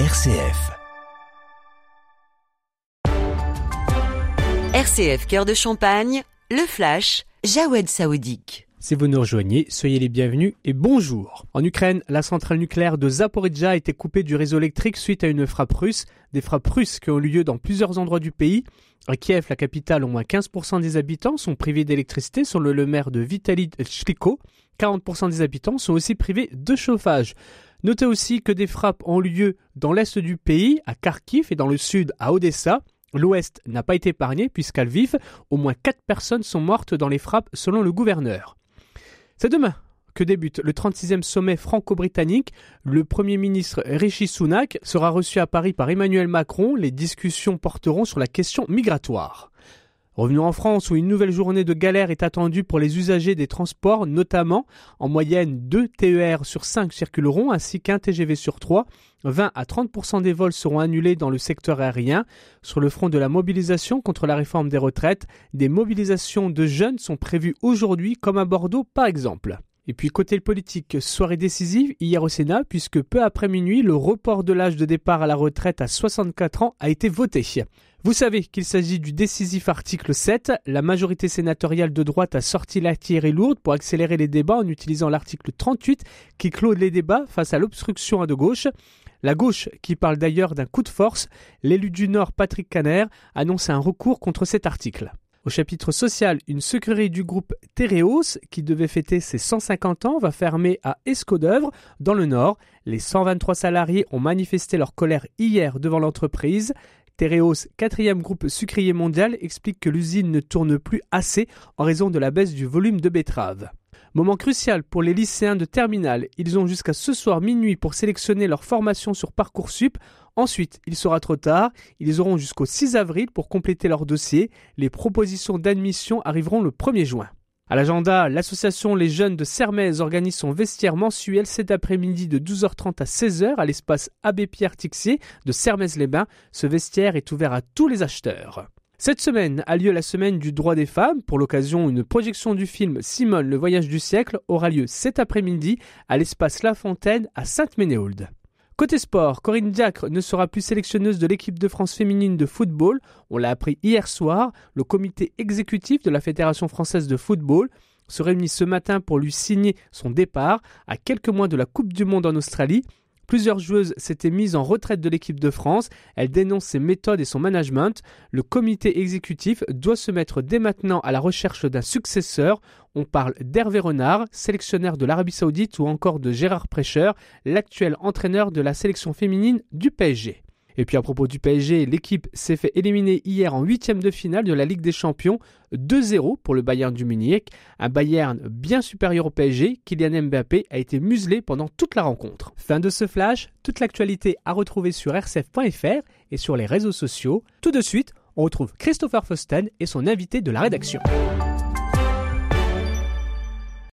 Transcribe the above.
RCF. RCF Cœur de Champagne, le flash, Jawed Saoudique. Si vous nous rejoignez, soyez les bienvenus et bonjour. En Ukraine, la centrale nucléaire de Zaporizhzhia a été coupée du réseau électrique suite à une frappe russe. Des frappes russes qui ont lieu dans plusieurs endroits du pays. À Kiev, la capitale, au moins 15% des habitants sont privés d'électricité, sur le maire de Vitaly Chliko. 40% des habitants sont aussi privés de chauffage. Notez aussi que des frappes ont lieu dans l'est du pays, à Kharkiv, et dans le sud, à Odessa. L'ouest n'a pas été épargné puisqu'à Lviv, au moins 4 personnes sont mortes dans les frappes selon le gouverneur. C'est demain que débute le 36e sommet franco-britannique. Le Premier ministre Rishi Sunak sera reçu à Paris par Emmanuel Macron. Les discussions porteront sur la question migratoire. Revenons en France où une nouvelle journée de galère est attendue pour les usagers des transports, notamment en moyenne 2 TER sur 5 circuleront ainsi qu'un TGV sur 3. 20 à 30% des vols seront annulés dans le secteur aérien. Sur le front de la mobilisation contre la réforme des retraites, des mobilisations de jeunes sont prévues aujourd'hui comme à Bordeaux par exemple. Et puis côté politique, soirée décisive hier au Sénat puisque peu après minuit, le report de l'âge de départ à la retraite à 64 ans a été voté. Vous savez qu'il s'agit du décisif article 7. La majorité sénatoriale de droite a sorti la et lourde pour accélérer les débats en utilisant l'article 38 qui clôt les débats face à l'obstruction à de gauche. La gauche, qui parle d'ailleurs d'un coup de force, l'élu du Nord Patrick Caner annonce un recours contre cet article. Au chapitre social, une sucrerie du groupe Tereos, qui devait fêter ses 150 ans, va fermer à Escaudœuvre, dans le Nord. Les 123 salariés ont manifesté leur colère hier devant l'entreprise. Tereos, quatrième groupe sucrier mondial, explique que l'usine ne tourne plus assez en raison de la baisse du volume de betteraves. Moment crucial pour les lycéens de terminale. Ils ont jusqu'à ce soir minuit pour sélectionner leur formation sur Parcoursup. Ensuite, il sera trop tard. Ils auront jusqu'au 6 avril pour compléter leur dossier. Les propositions d'admission arriveront le 1er juin. À l'agenda, l'association Les Jeunes de Sermez organise son vestiaire mensuel cet après-midi de 12h30 à 16h à l'espace Abbé Pierre Tixier de Sermez-les-Bains. Ce vestiaire est ouvert à tous les acheteurs. Cette semaine a lieu la semaine du droit des femmes. Pour l'occasion, une projection du film Simone, le voyage du siècle aura lieu cet après-midi à l'espace La Fontaine à Sainte-Ménéhould. Côté sport, Corinne Diacre ne sera plus sélectionneuse de l'équipe de France féminine de football. On l'a appris hier soir. Le comité exécutif de la Fédération française de football se réunit ce matin pour lui signer son départ à quelques mois de la Coupe du Monde en Australie. Plusieurs joueuses s'étaient mises en retraite de l'équipe de France. Elles dénoncent ses méthodes et son management. Le comité exécutif doit se mettre dès maintenant à la recherche d'un successeur. On parle d'Hervé Renard, sélectionneur de l'Arabie Saoudite, ou encore de Gérard Prêcheur, l'actuel entraîneur de la sélection féminine du PSG. Et puis à propos du PSG, l'équipe s'est fait éliminer hier en huitième de finale de la Ligue des Champions 2-0 pour le Bayern du Munich. Un Bayern bien supérieur au PSG, Kylian Mbappé a été muselé pendant toute la rencontre. Fin de ce flash, toute l'actualité à retrouver sur rcf.fr et sur les réseaux sociaux. Tout de suite, on retrouve Christopher Fosten et son invité de la rédaction.